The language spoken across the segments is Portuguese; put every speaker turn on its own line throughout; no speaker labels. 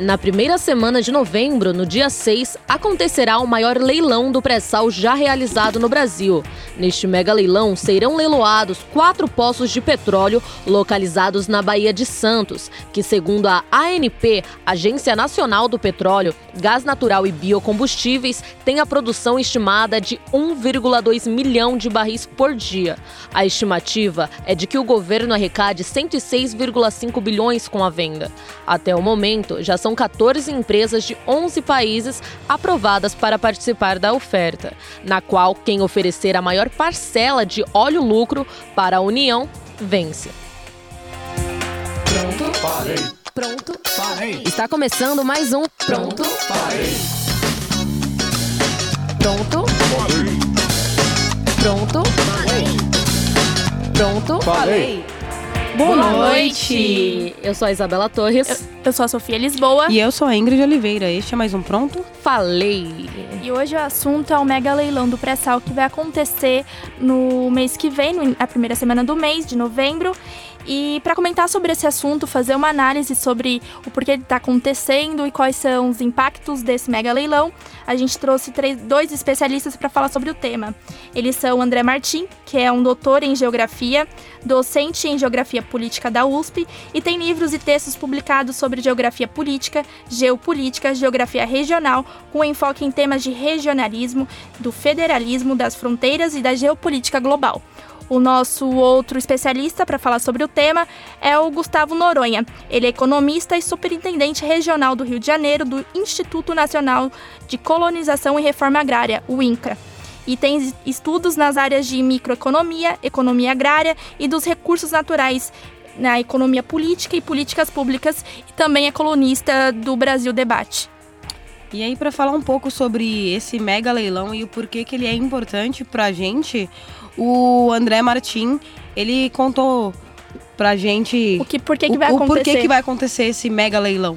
Na primeira semana de novembro, no dia 6, acontecerá o maior leilão do pré-sal já realizado no Brasil. Neste mega leilão serão leiloados quatro poços de petróleo localizados na Baía de Santos, que, segundo a ANP, Agência Nacional do Petróleo, Gás Natural e Biocombustíveis, tem a produção estimada de 1,2 milhão de barris por dia. A estimativa é de que o governo arrecade 106,5 bilhões com a venda. Até o momento, já são são 14 empresas de 11 países aprovadas para participar da oferta, na qual quem oferecer a maior parcela de óleo lucro para a União vence.
Pronto, parei. Pronto, parei.
Está começando mais um
Pronto, parei.
Pronto,
Parei.
pronto,
Parei.
pronto.
Parei.
Boa noite.
Eu sou a Isabela Torres.
Eu sou a Sofia Lisboa
E eu sou a Ingrid Oliveira. Este é mais um Pronto?
Falei.
e hoje o assunto é o mega leilão do pré-sal que vai acontecer no mês que vem, na primeira semana do mês, de novembro. E para comentar sobre esse assunto, fazer uma análise sobre o porquê ele está acontecendo e quais são os impactos desse mega leilão, a gente trouxe três, dois especialistas para falar sobre o tema. Eles são André Martim, que é um doutor em geografia, docente em geografia política da USP e tem livros e textos publicados sobre geografia política, geopolítica, geografia regional, com enfoque em temas de regionalismo, do federalismo, das fronteiras e da geopolítica global. O nosso outro especialista para falar sobre o tema é o Gustavo Noronha. Ele é economista e superintendente regional do Rio de Janeiro do Instituto Nacional de Colonização e Reforma Agrária, o INCRA. E tem estudos nas áreas de microeconomia, economia agrária e dos recursos naturais na economia política e políticas públicas e também é colunista do Brasil Debate.
E aí, para falar um pouco sobre esse mega leilão e o porquê que ele é importante pra gente, o André Martim, ele contou pra gente
O que, por que, que
o,
vai
o
acontecer?
porquê que vai acontecer esse mega leilão.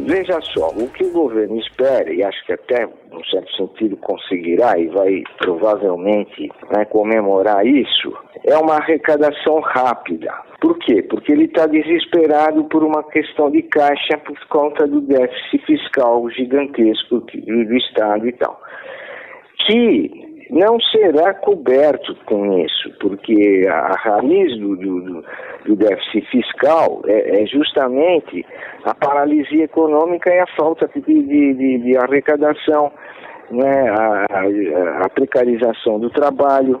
Veja só, o que o governo espera, e acho que até, num certo sentido, conseguirá e vai provavelmente né, comemorar isso, é uma arrecadação rápida. Por quê? Porque ele está desesperado por uma questão de caixa por conta do déficit fiscal gigantesco que- do Estado e tal. Que não será coberto com isso, porque a raiz do, do, do- déficit fiscal é, é justamente a paralisia econômica e a falta de, de, de- de arrecadação, né, a, a- a precarização do trabalho.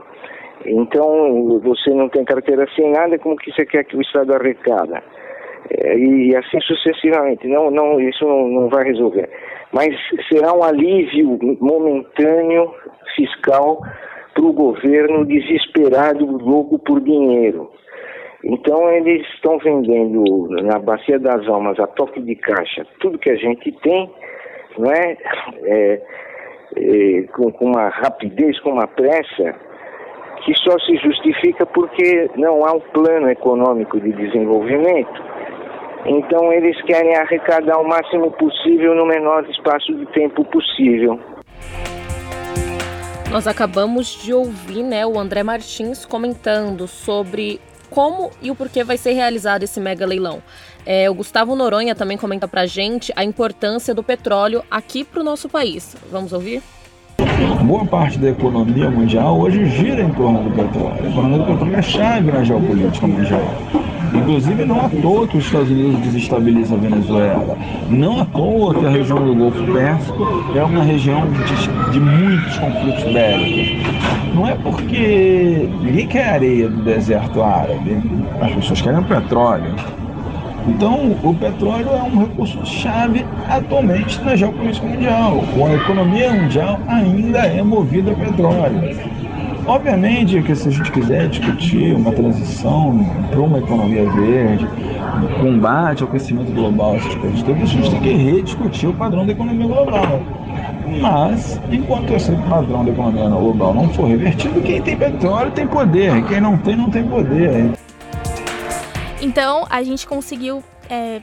Então, você não tem carteira assinada, como que você quer que o Estado arrecada? É, e assim sucessivamente. Não, não, isso não, não vai resolver. Mas será um alívio momentâneo fiscal para o governo desesperado, louco por dinheiro. Então eles estão vendendo na bacia das almas a toque de caixa tudo que a gente tem, não é? É, é, com, com uma rapidez, com uma pressa que só se justifica porque não há um plano econômico de desenvolvimento. Então eles querem arrecadar o máximo possível no menor espaço de tempo possível.
Nós acabamos de ouvir né, o André Martins comentando sobre como e o porquê vai ser realizado esse mega leilão. É, o Gustavo Noronha também comenta pra gente a importância do petróleo aqui para o nosso país. Vamos ouvir?
Boa parte da economia mundial hoje gira em torno do petróleo. A economia do petróleo é chave na geopolítica mundial. Inclusive, não à toa que os Estados Unidos desestabilizam a Venezuela. Não à toa que a região do Golfo Pérsico é uma região de, de muitos conflitos bélicos. Não é porque ninguém quer areia do deserto árabe. As pessoas querem petróleo. Então, o petróleo é um recurso chave atualmente na geopolítica mundial. A economia mundial ainda é movida a petróleo. Obviamente que se a gente quiser discutir uma transição para uma economia verde, combate ao aquecimento global, essas coisas todas, a gente tem que rediscutir o padrão da economia global. Mas, enquanto esse padrão da economia global não for revertido, quem tem petróleo tem poder, quem não tem, não tem poder.
Então, a gente conseguiu é,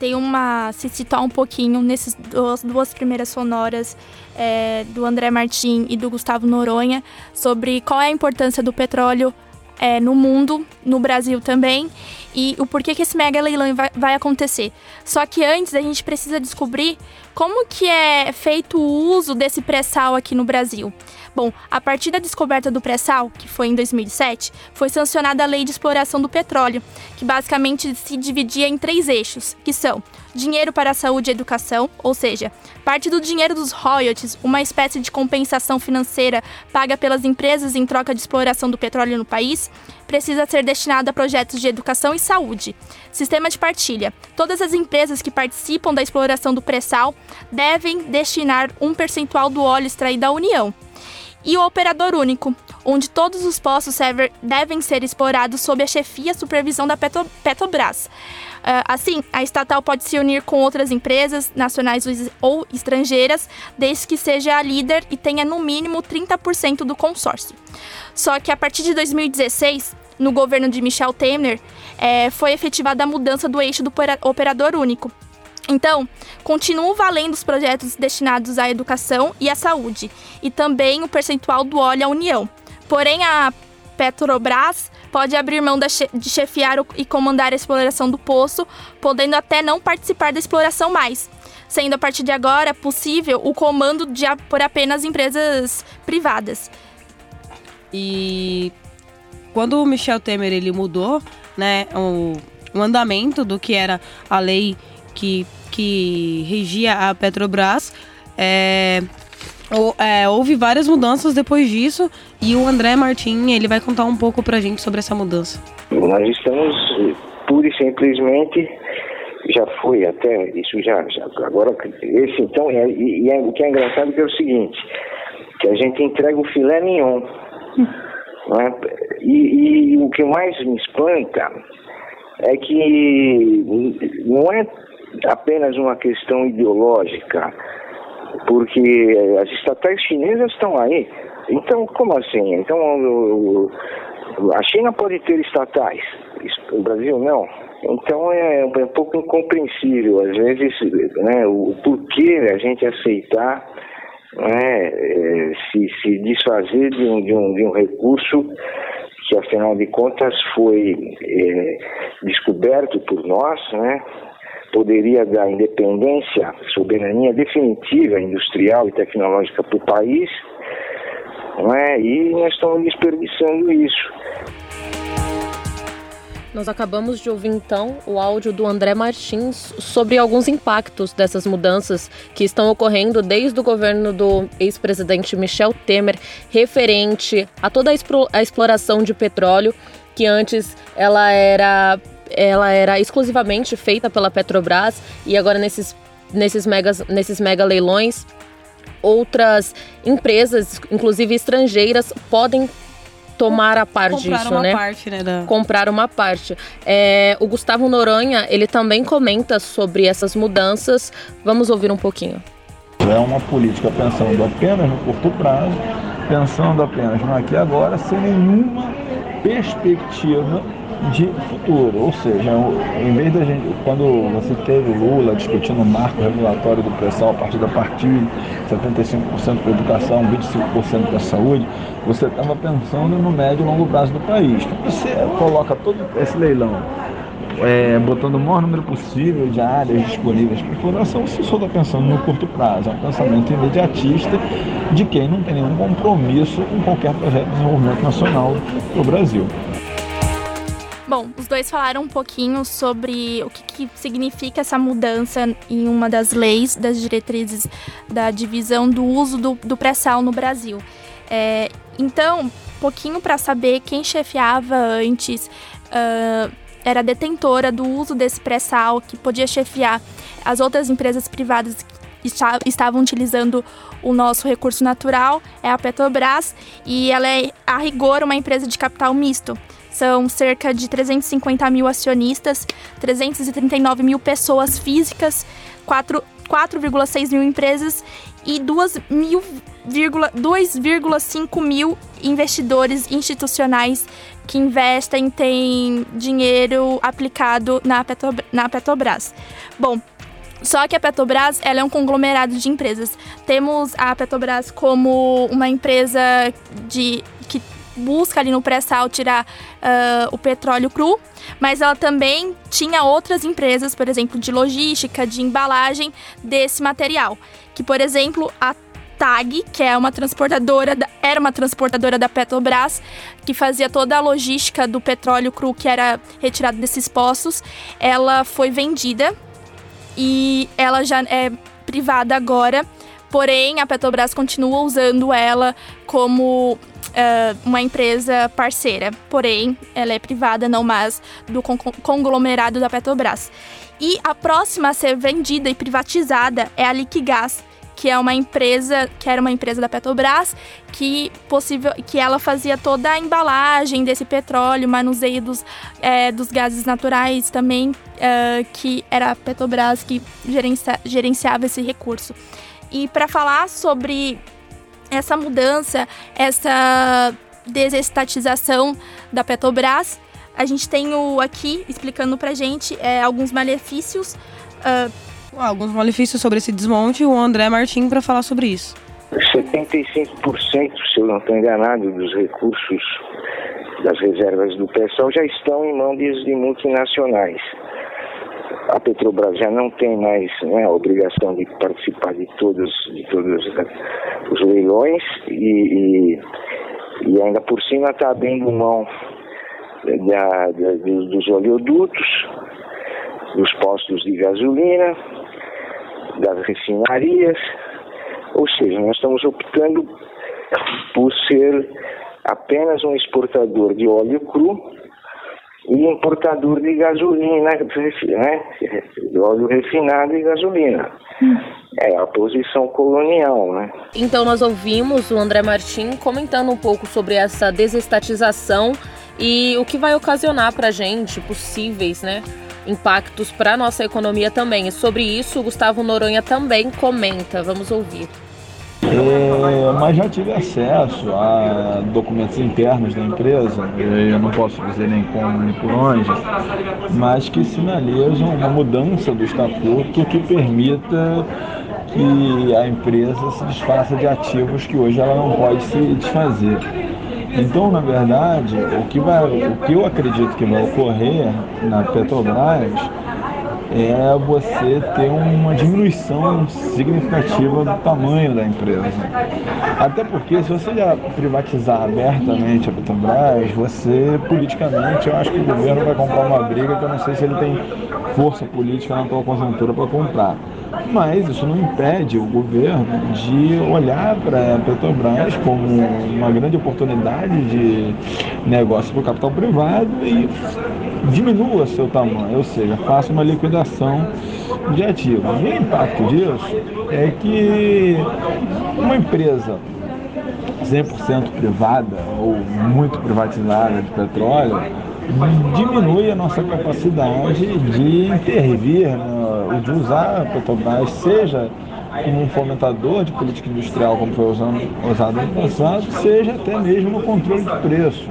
ter uma. se situar um pouquinho nessas duas, duas primeiras sonoras é, do André Martim e do Gustavo Noronha sobre qual é a importância do petróleo é, no mundo, no Brasil também. e o porquê que esse mega leilão vai, vai acontecer. Só que antes a gente precisa descobrir como que é feito o uso desse pré-sal aqui no Brasil. Bom, a partir da descoberta do pré-sal, que foi em 2007, foi sancionada a Lei de Exploração do Petróleo, que basicamente se dividia em três eixos, que são dinheiro para a saúde e educação, ou seja, parte do dinheiro dos royalties, uma espécie de compensação financeira paga pelas empresas em troca de exploração do petróleo no país, precisa ser destinado a projetos de educação e saúde. Sistema de partilha. Todas as empresas que participam da exploração do pré-sal devem destinar um percentual do óleo extraído à União e o operador único, onde todos os postos devem ser explorados sob a chefia e supervisão da Petro Petrobras. Uh, assim, a estatal pode se unir com outras empresas, nacionais ou estrangeiras, desde que seja a líder e tenha no mínimo 30% do consórcio. Só que a partir de 2016, no governo de Michel Temer, é, foi efetivada a mudança do eixo do operador único, então, continuam valendo os projetos destinados à educação e à saúde, e também o percentual do óleo à União. Porém, a Petrobras pode abrir mão de chefiar e comandar a exploração do poço, podendo até não participar da exploração mais, sendo a partir de agora possível o comando de, por apenas empresas privadas.
E quando o Michel Temer ele mudou, né, o, o andamento do que era a lei que que regia a Petrobras. É, é, houve várias mudanças depois disso e o André Martin ele vai contar um pouco pra gente sobre essa mudança.
Nós estamos pura e simplesmente já foi até isso já, já agora esse então é, e, e é, o que é engraçado é, é o seguinte que a gente entrega o filé mignon é? e, e o que mais me espanta é que não é apenas uma questão ideológica, porque as estatais chinesas estão aí. Então, como assim? Então, a China pode ter estatais, o Brasil não. Então é, é um pouco incompreensível, às vezes, né, o porquê a gente aceitar né, é, se, se desfazer de um, de, um, de um recurso que, afinal de contas, foi é, descoberto por nós, né, poderia dar independência, soberania definitiva industrial e tecnológica para o país, não é? e nós estamos desperdiçando isso.
Nós acabamos de ouvir então o áudio do André Martins sobre alguns impactos dessas mudanças que estão ocorrendo desde o governo do ex-presidente Michel Temer, referente a toda a exploração de petróleo, que antes ela era ela era exclusivamente feita pela Petrobras e agora nesses, nesses, megas, nesses mega leilões outras empresas, inclusive estrangeiras, podem tomar a par
Comprar
disso,
uma
né?
Parte, né da...
Comprar uma parte. É, o Gustavo Noronha, ele também comenta sobre essas mudanças. Vamos ouvir um pouquinho.
É uma política pensando apenas no curto prazo, pensando apenas no aqui e agora, sem nenhuma perspectiva de futuro. Ou seja, em vez da gente, quando você teve Lula discutindo o marco regulatório do pré-sal a partir da partilha, 75% para a educação, 25% para a saúde, você estava pensando no médio e longo prazo do país. Você coloca todo esse leilão é, botando o maior número possível de áreas disponíveis para exploração, você só está pensando no curto prazo. É um pensamento imediatista de quem não tem nenhum compromisso com qualquer projeto de desenvolvimento nacional do Brasil.
Bom, os dois falaram um pouquinho sobre o que, que significa essa mudança em uma das leis, das diretrizes da divisão do uso do, do pré-sal no Brasil. É, então, pouquinho para saber quem chefiava antes. Uh, era detentora do uso desse pré-sal, que podia chefiar as outras empresas privadas que estavam utilizando o nosso recurso natural, é a Petrobras, e ela é, a rigor, uma empresa de capital misto. São cerca de 350 mil acionistas, 339 mil pessoas físicas, 4,6 mil empresas e 2,5 mil investidores institucionais que investem, têm dinheiro aplicado na, Petrobras. Na Petrobras. Bom, só que a Petrobras ela é um conglomerado de empresas. Temos a Petrobras como uma empresa de, que busca ali no pré-sal tirar uh, o petróleo cru, mas ela também tinha outras empresas, por exemplo, de logística, de embalagem desse material. Que, por exemplo, a TAG, que é uma transportadora, da, era uma transportadora da Petrobras, que fazia toda a logística do petróleo cru que era retirado desses poços, ela foi vendida e ela já é privada agora. Porém, a Petrobras continua usando ela como uh, uma empresa parceira. Porém, ela é privada, não mais do conglomerado da Petrobras. E a próxima a ser vendida e privatizada é a Liquigás, que é uma empresa, que era uma empresa da Petrobras, que possível, que ela fazia toda a embalagem desse petróleo, manuseio dos, é, dos gases naturais também, é, que era a Petrobras que gerencia, gerenciava esse recurso. E para falar sobre essa mudança, essa desestatização da Petrobras, a gente tem o aqui explicando para gente é, alguns malefícios. Uh,
alguns malefícios sobre esse desmonte, o André Martim para falar sobre isso.
75%, se eu não estou enganado, dos recursos das reservas do PSOL já estão em mãos de multinacionais. A Petrobras já não tem mais né, a obrigação de participar de todos, de todos os leilões e, e, e ainda por cima está abrindo mão da, da, dos oleodutos, dos postos de gasolina, das refinarias, ou seja, nós estamos optando por ser apenas um exportador de óleo cru e importador de gasolina, né? de óleo refinado e gasolina. É a posição colonial, né?
Então nós ouvimos o André Martim comentando um pouco sobre essa desestatização e o que vai ocasionar para a gente possíveis, né, impactos para nossa economia também. E sobre isso, o Gustavo Noronha também comenta. Vamos ouvir.
É, mas já tive acesso a documentos internos da empresa, eu não posso dizer nem como nem por onde, mas que sinalizam uma mudança do estatuto que permita que a empresa se desfaça de ativos que hoje ela não pode se desfazer. Então, na verdade, o que, vai, o que eu acredito que vai ocorrer na Petrobras é você ter uma diminuição significativa do tamanho da empresa. Até porque se você já privatizar abertamente a Petrobras, você politicamente, eu acho que o governo vai comprar uma briga que eu não sei se ele tem força política na atual conjuntura para comprar. Mas isso não impede o governo de olhar para a Petrobras como uma grande oportunidade de negócio para o capital privado e diminua seu tamanho, ou seja, faça uma liquidação de ativos. E o impacto disso é que uma empresa 100% privada ou muito privatizada de petróleo diminui a nossa capacidade de intervir, né, de usar a Petrobras, seja como um fomentador de política industrial, como foi usado no passado, seja até mesmo no controle de preços.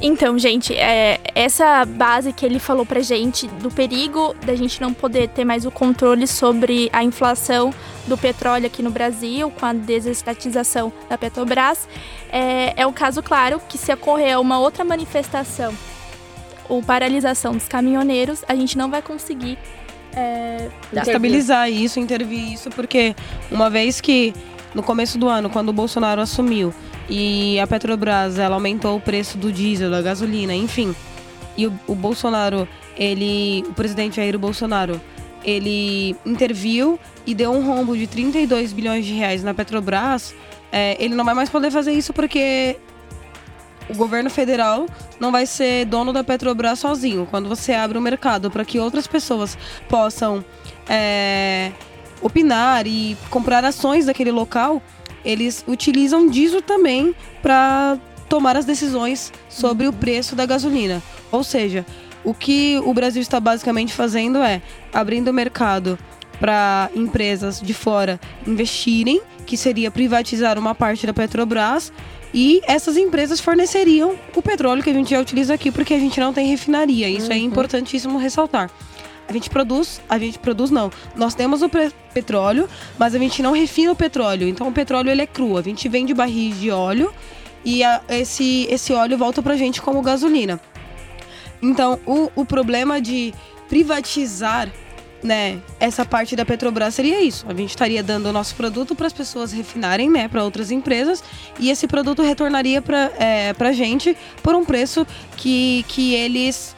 Então, gente, é, essa base que ele falou pra gente do perigo da gente não poder ter mais o controle sobre a inflação do petróleo aqui no Brasil, com a desestatização da Petrobras, é, é o caso claro que se ocorrer uma outra manifestação ou paralisação dos caminhoneiros, a gente não vai conseguir é,
estabilizar isso, intervir isso, porque uma vez que no começo do ano, quando o Bolsonaro assumiu, e a Petrobras, ela aumentou o preço do diesel, da gasolina, enfim. E o, o Bolsonaro, ele, o presidente Jair Bolsonaro, ele interviu e deu um rombo de 32 bilhões de reais na Petrobras. É, ele não vai mais poder fazer isso porque o governo federal não vai ser dono da Petrobras sozinho. Quando você abre o mercado para que outras pessoas possam é, opinar e comprar ações daquele local, eles utilizam disso também para tomar as decisões sobre o preço da gasolina. Ou seja, o que o Brasil está basicamente fazendo é abrindo o mercado para empresas de fora investirem, que seria privatizar uma parte da Petrobras, e essas empresas forneceriam o petróleo que a gente já utiliza aqui, porque a gente não tem refinaria. Isso é uhum. é importantíssimo ressaltar. A gente produz, a gente produz não. Nós temos o petróleo, mas a gente não refina o petróleo. Então o petróleo ele é cru. A gente vende barris de óleo e a, esse, esse óleo volta pra gente como gasolina. Então o, o problema de privatizar né, essa parte da Petrobras seria isso. A gente estaria dando o nosso produto para as pessoas refinarem, né, para outras empresas, e esse produto retornaria para é, a gente por um preço que, que eles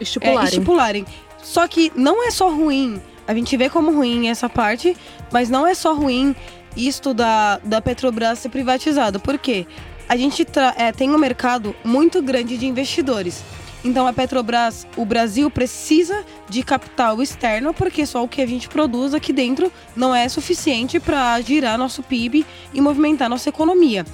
estipularem.
É, estipularem. Só que não é só ruim, a gente vê como ruim essa parte, mas não é só ruim isto da, da Petrobras ser privatizado. Por quê? A gente é, tem um mercado muito grande de investidores. Então a Petrobras, o Brasil precisa de capital externo porque só o que a gente produz aqui dentro não é suficiente para girar nosso PIB e movimentar nossa economia.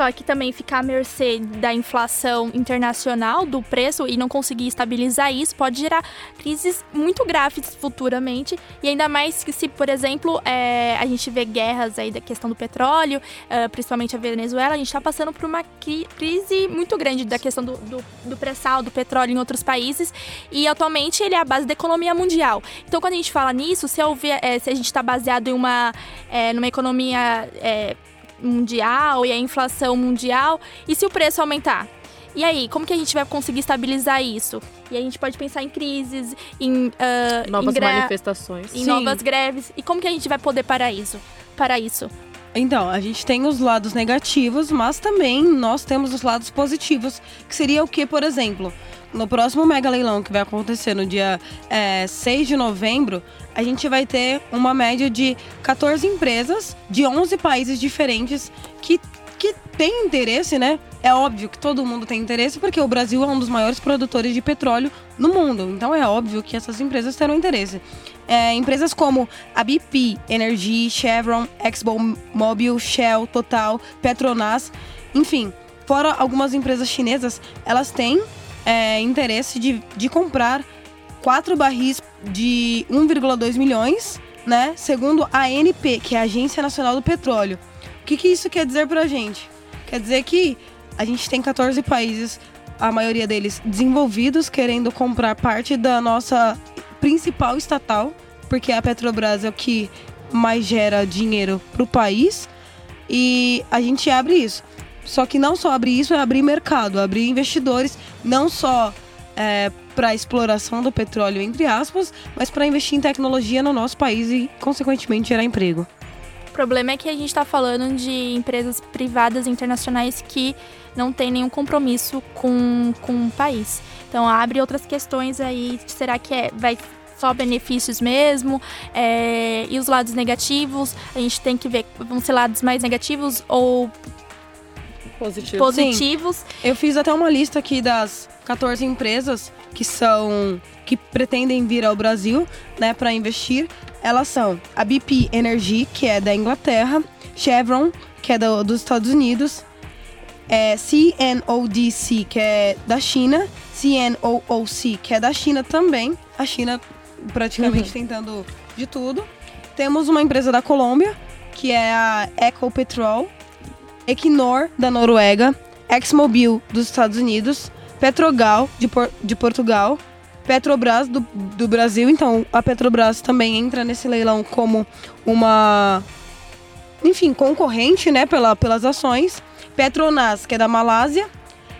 Só que também ficar à mercê da inflação internacional, do preço, e não conseguir estabilizar isso, pode gerar crises muito graves futuramente. E ainda mais que se, por exemplo, é, a gente vê guerras aí da questão do petróleo, é, principalmente a Venezuela, a gente está passando por uma crise muito grande da questão do, do, do pré-sal, do petróleo em outros países. E atualmente ele é a base da economia mundial. Então, quando a gente fala nisso, se, houver, é, se a gente está baseado em uma, é, numa economia é, mundial e a inflação mundial, e se o preço aumentar? E aí, como que a gente vai conseguir estabilizar isso? E a gente pode pensar em crises, em uh,
novas
em
manifestações,
em Sim. novas greves. E como que a gente vai poder parar isso? Para isso?
Então, a gente tem os lados negativos, mas também nós temos os lados positivos, que seria o que, por exemplo, no próximo mega leilão que vai acontecer no dia é, 6 de novembro, a gente vai ter uma média de 14 empresas de 11 países diferentes que, que têm interesse, né? É óbvio que todo mundo tem interesse porque o Brasil é um dos maiores produtores de petróleo no mundo. Então é óbvio que essas empresas terão interesse. É, empresas como a BP, Energy, Chevron, ExxonMobil, Shell, Total, Petronas, enfim, fora algumas empresas chinesas, elas têm é, interesse de, de comprar quatro barris de 1,2 milhões, né? Segundo a ANP, que é a Agência Nacional do Petróleo. O que, que isso quer dizer pra gente? Quer dizer que a gente tem 14 países, a maioria deles desenvolvidos, querendo comprar parte da nossa principal estatal, porque a Petrobras é o que mais gera dinheiro pro país. E a gente abre isso. Só que não só abrir isso, é abrir mercado, abrir investidores, não só é, para exploração do petróleo, entre aspas, mas para investir em tecnologia no nosso país e, consequentemente, gerar emprego.
O problema é que a gente está falando de empresas privadas internacionais que não têm nenhum compromisso com, com o país. Então abre outras questões aí. Será que é, vai só benefícios mesmo? É, e os lados negativos? A gente tem que ver, vão ser lados mais negativos ou
Positivo.
positivos. Sim.
Eu fiz até uma lista aqui das 14 empresas que são que pretendem vir ao Brasil, né, para investir. Elas são a BP Energy, que é da Inglaterra, Chevron, que é do, dos Estados Unidos, é CNODC, que é da China, CNOOC, que é da China também. A China praticamente uhum. tentando de tudo. Temos uma empresa da Colômbia, que é a Ecopetrol, Equinor, da Noruega, ExxonMobil, dos Estados Unidos, Petrogal, de, Por de Portugal, Petrobras, do, do Brasil. Então, a Petrobras também entra nesse leilão como uma, enfim, concorrente, né, pela, pelas ações. Petronas, que é da Malásia,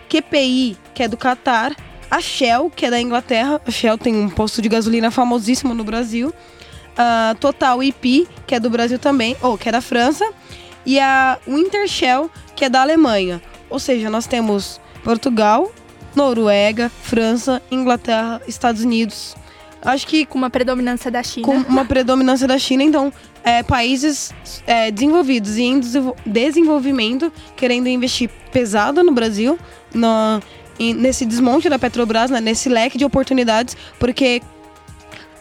QPI, que é do Catar, a Shell, que é da Inglaterra. A Shell tem um posto de gasolina famosíssimo no Brasil. Uh, Total IP, que é do Brasil também, ou que é da França e a Wintershell, que é da Alemanha. Ou seja, nós temos Portugal, Noruega, França, Inglaterra, Estados Unidos.
Acho que com uma predominância da China.
Com uma predominância da China, então, é, países é, desenvolvidos e em desenvolvimento querendo investir pesado no Brasil, no, nesse desmonte da Petrobras, né, nesse leque de oportunidades, porque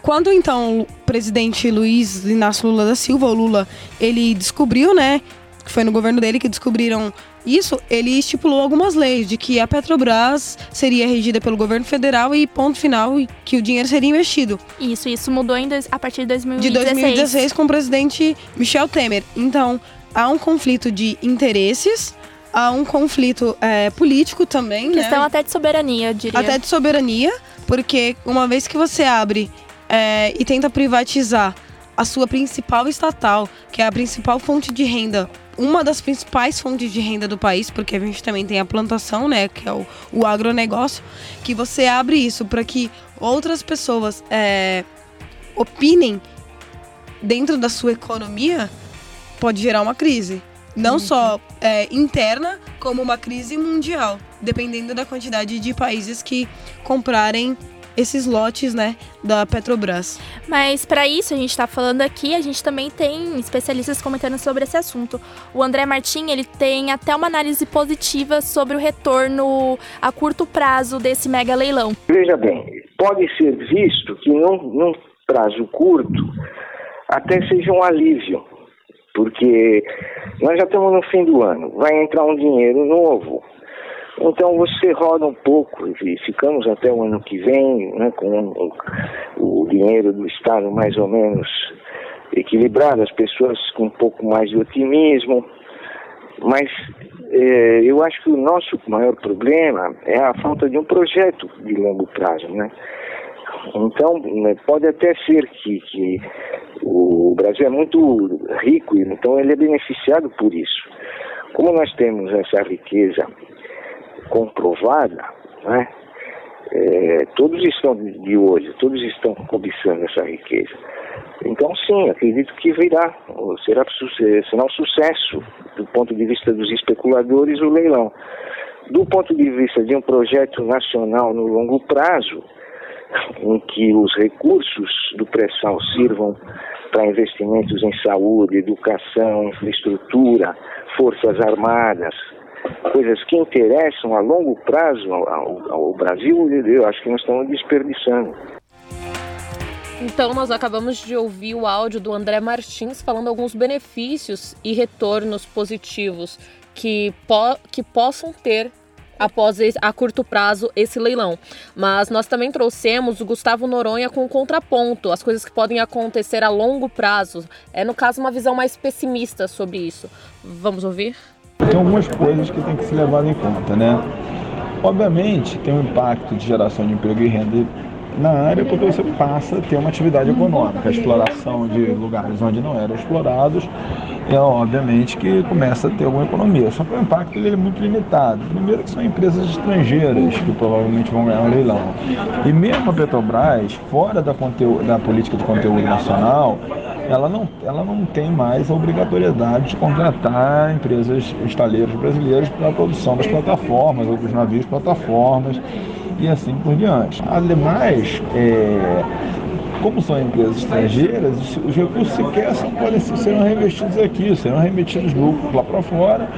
quando então o presidente Luiz Inácio Lula da Silva, o Lula, ele descobriu, né, que foi no governo dele que descobriram isso, ele estipulou algumas leis de que a Petrobras seria regida pelo governo federal e ponto final e que o dinheiro seria investido.
Isso, isso mudou em dois, a partir de 2016.
De 2016 com o presidente Michel Temer. Então, há um conflito de interesses a um conflito é, político também,
Questão
né?
até de soberania, eu diria.
Até de soberania, porque uma vez que você abre é, e tenta privatizar a sua principal estatal, que é a principal fonte de renda, uma das principais fontes de renda do país, porque a gente também tem a plantação, né, que é o, o agronegócio, que você abre isso para que outras pessoas é, opinem dentro da sua economia, pode gerar uma crise. Não só é, interna, como uma crise mundial, dependendo da quantidade de países que comprarem esses lotes, né, da Petrobras.
Mas para isso a gente está falando aqui, a gente também tem especialistas comentando sobre esse assunto. O André Martin, ele tem até uma análise positiva sobre o retorno a curto prazo desse mega leilão.
Veja bem, pode ser visto que num, num prazo curto até seja um alívio, porque nós já estamos no fim do ano, vai entrar um dinheiro novo. Então você roda um pouco e ficamos até o ano que vem né, com o, o dinheiro do Estado mais ou menos equilibrado, as pessoas com um pouco mais de otimismo. Mas eh, eu acho que o nosso maior problema é a falta de um projeto de longo prazo, né? Então, né, pode até ser que, que o Brasil é muito rico, então ele é beneficiado por isso. Como nós temos essa riqueza comprovada, né, é, todos estão de olho, todos estão cobiçando essa riqueza. Então, sim, acredito que virá, será, será um sucesso do ponto de vista dos especuladores o leilão. Do ponto de vista de um projeto nacional no longo prazo, em que os recursos do pré-sal sirvam para investimentos em saúde, educação, infraestrutura, forças armadas, coisas que interessam a longo prazo ao, ao Brasil, eu acho que nós estamos desperdiçando.
Então, nós acabamos de ouvir o áudio do André Martins falando alguns benefícios e retornos positivos que, po que possam ter após a curto prazo esse leilão. Mas nós também trouxemos o Gustavo Noronha com o contraponto, as coisas que podem acontecer a longo prazo. É, no caso, uma visão mais pessimista sobre isso. Vamos ouvir?
Tem algumas coisas que tem que ser levado em conta, né? Obviamente, tem um impacto de geração de emprego e renda na área porque você passa a ter uma atividade econômica, a exploração de lugares onde não eram explorados, é obviamente que começa a ter alguma economia. Só que o impacto ele é muito limitado. Primeiro que são empresas estrangeiras que provavelmente vão ganhar um leilão. E mesmo a Petrobras, fora da, conteúdo, da política de conteúdo nacional, ela não, ela não tem mais a obrigatoriedade de contratar empresas estaleiras brasileiras para a produção das plataformas ou dos navios plataformas e assim por diante. Ademais, é, como são empresas estrangeiras, os recursos sequer são, podem serão reinvestidos aqui, serão remetidos lucros lá para fora.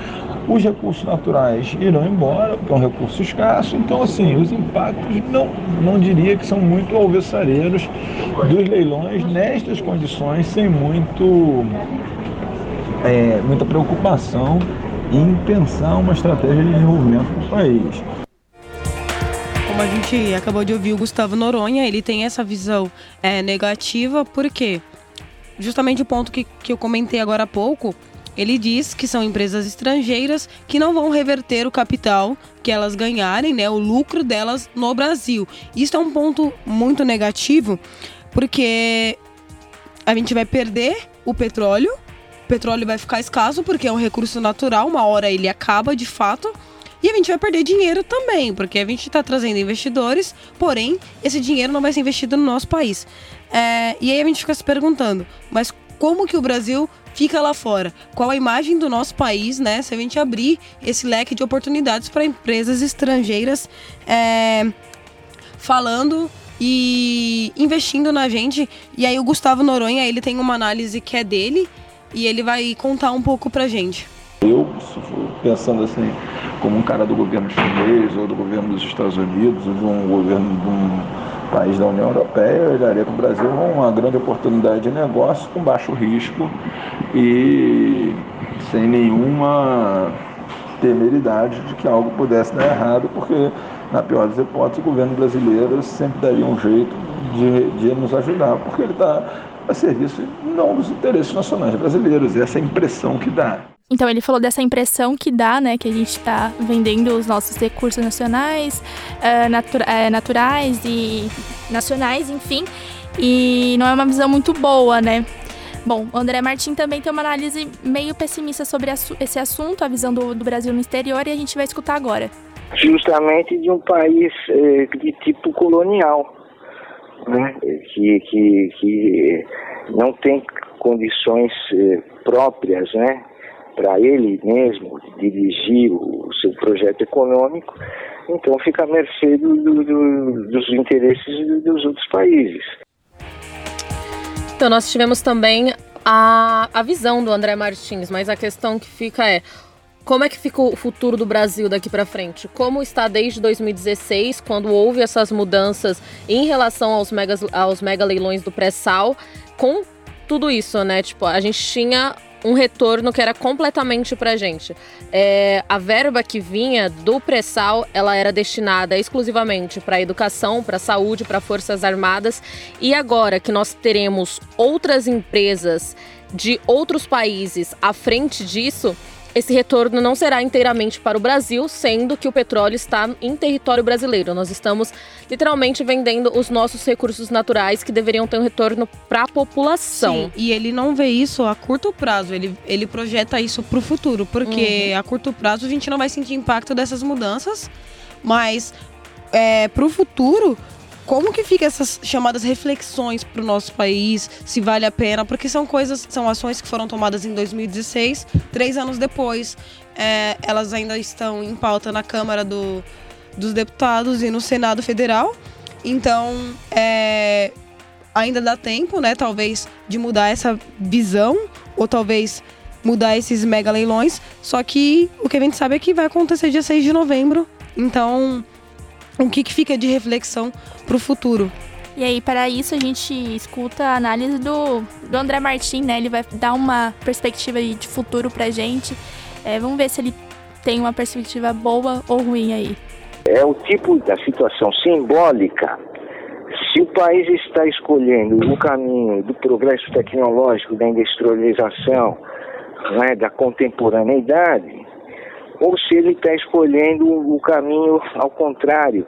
Os recursos naturais irão embora, porque é um recurso escasso. Então, assim, os impactos não, não diria que são muito alvessareiros dos leilões nestas condições, sem muito, é, muita preocupação em pensar uma estratégia de desenvolvimento para o país
como a gente acabou de ouvir o Gustavo Noronha, ele tem essa visão é, negativa, porque justamente o ponto que, que eu comentei agora há pouco, ele diz que são empresas estrangeiras que não vão reverter o capital que elas ganharem, né, o lucro delas no Brasil. Isso é um ponto muito negativo, porque a gente vai perder o petróleo, o petróleo vai ficar escasso porque é um recurso natural, uma hora ele acaba de fato. E a gente vai perder dinheiro também, porque a gente está trazendo investidores, porém, esse dinheiro não vai ser investido no nosso país. É, e aí a gente fica se perguntando, mas como que o Brasil fica lá fora? Qual a imagem do nosso país, né? Se a gente abrir esse leque de oportunidades para empresas estrangeiras é, falando e investindo na gente. E aí o Gustavo Noronha, ele tem uma análise que é dele e ele vai contar um pouco pra gente.
Eu, pensando assim, como um cara do governo chinês ou do governo dos Estados Unidos ou de um governo de um país da União Europeia, eu olharia para o Brasil uma grande oportunidade de negócio com baixo risco e sem nenhuma temeridade de que algo pudesse dar errado, porque, na pior das hipóteses, o governo brasileiro sempre daria um jeito de, de nos ajudar, porque ele está a serviço não dos interesses nacionais brasileiros, essa é a impressão que dá.
Então ele falou dessa impressão que dá, né, que a gente está vendendo os nossos recursos nacionais, uh, natura uh, naturais e nacionais, enfim, e não é uma visão muito boa, né? Bom, o André Martin também tem uma análise meio pessimista sobre esse assunto, a visão do, do Brasil no exterior, e a gente vai escutar agora.
Justamente de um país eh, de tipo colonial, né? que, que, que não tem condições eh, próprias, né? Para ele mesmo dirigir o seu projeto econômico, então fica à mercê do, do, dos interesses dos outros países.
Então, nós tivemos também a, a visão do André Martins, mas a questão que fica é como é que fica o futuro do Brasil daqui para frente? Como está desde 2016, quando houve essas mudanças em relação aos, megas, aos mega leilões do pré-sal, com tudo isso, né? Tipo, a gente tinha um retorno que era completamente pra gente. É, a verba que vinha do pré-sal, ela era destinada exclusivamente para educação, para saúde, para forças armadas. E agora que nós teremos outras empresas de outros países à frente disso, esse retorno não será inteiramente para o Brasil, sendo que o petróleo está em território brasileiro. Nós estamos literalmente vendendo os nossos recursos naturais que deveriam ter um retorno para a população.
Sim, e ele não vê isso a curto prazo, ele, ele projeta isso para o futuro, porque uhum. a curto prazo a gente não vai sentir impacto dessas mudanças, mas é, para o futuro como que fica essas chamadas reflexões para o nosso país, se vale a pena, porque são coisas, são ações que foram tomadas em 2016, três anos depois, é, elas ainda estão em pauta na Câmara do, dos Deputados e no Senado Federal. Então, é, ainda dá tempo, né, talvez, de mudar essa visão, ou talvez mudar esses mega leilões. Só que o que a gente sabe é que vai acontecer dia 6 de novembro. Então, o que, que fica de reflexão para o futuro.
E aí, para isso, a gente escuta a análise do, do André Martin, né? Ele vai dar uma perspectiva de futuro para gente. É, vamos ver se ele tem uma perspectiva boa ou ruim aí.
É o tipo da situação simbólica. Se o país está escolhendo o caminho do progresso tecnológico, da industrialização, né, da contemporaneidade, ou se ele está escolhendo o caminho ao contrário,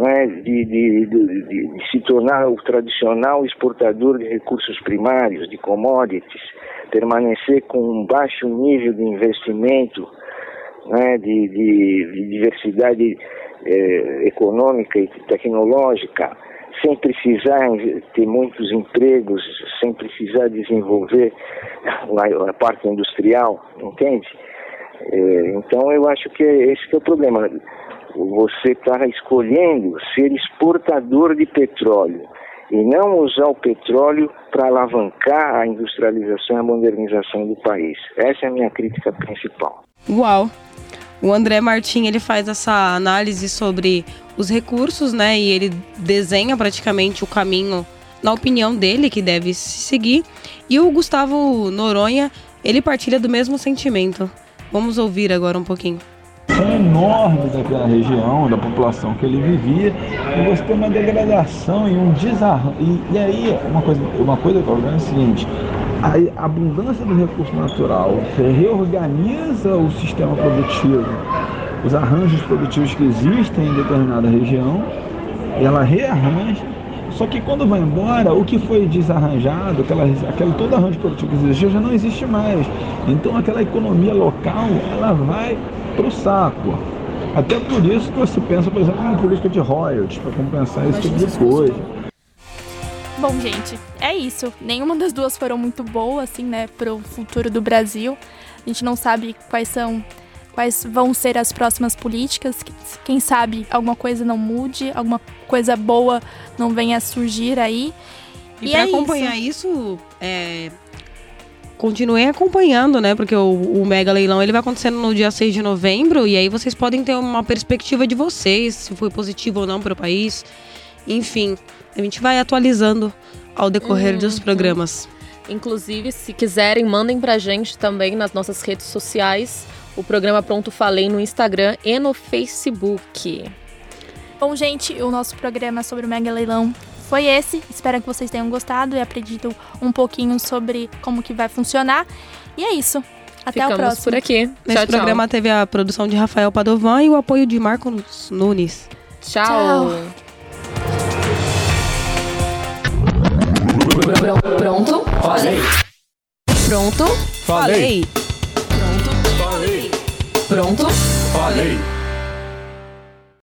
é? de, de, de, de, se tornar o tradicional exportador de recursos primários, de commodities, permanecer com um baixo nível de investimento, é? de, diversidade eh, econômica e tecnológica, sem precisar ter muitos empregos, sem precisar desenvolver a, a parte industrial, entende? É, então eu acho que esse que é o problema. Você está escolhendo ser exportador de petróleo e não usar o petróleo para alavancar a industrialização e a modernização do país. Essa é a minha crítica principal.
Uau! O André Martin ele faz essa análise sobre os recursos, né? E ele desenha praticamente o caminho, na opinião dele, que deve se seguir. E o Gustavo Noronha ele partilha do mesmo sentimento. Vamos ouvir agora um pouquinho.
São enormes naquela região, da população que ele vivia, e você tem uma degradação e um desarranjo. E, e, aí, uma coisa, uma coisa que eu é o seguinte: a abundância do recurso natural reorganiza o sistema produtivo, os arranjos produtivos que existem em determinada região, ela rearranja só que quando vai embora, o que foi desarranjado, aquela, aquele todo arranjo produtivo que existia, já não existe mais. Então aquela economia local, ela vai para o saco. Até por isso que você pensa, por exemplo, em política de royalties, para compensar esse tipo de coisa.
Bom, gente, é isso. Nenhuma das duas foram muito boas, assim, né, para o futuro do Brasil. A gente não sabe quais são quais vão ser as próximas políticas. Quem sabe alguma coisa não mude, alguma coisa boa não venha a surgir aí.
E, e para é acompanhar isso, isso é, continuem acompanhando, né? Porque o, o, mega leilão ele vai acontecendo no dia 6 de novembro e aí vocês podem ter uma perspectiva de vocês, se foi positivo ou não para o país. Enfim, a gente vai atualizando ao decorrer uhum. dos programas.
Inclusive, se quiserem, mandem pra gente também nas nossas redes sociais o programa Pronto Falei no Instagram e no Facebook.
Bom, gente, o nosso programa é sobre o Mega Leilão foi esse. Espero que vocês tenham gostado e aprendido um pouquinho sobre como que vai funcionar. E é isso. Até
Ficamos
o próximo.
por aqui.
Nesse
tchau,
programa tchau. teve a produção de Rafael Padovan e o apoio de Marcos Nunes.
tchau.
tchau.
Pronto? Falei.
Pronto?
Falei.
Pronto? Falei!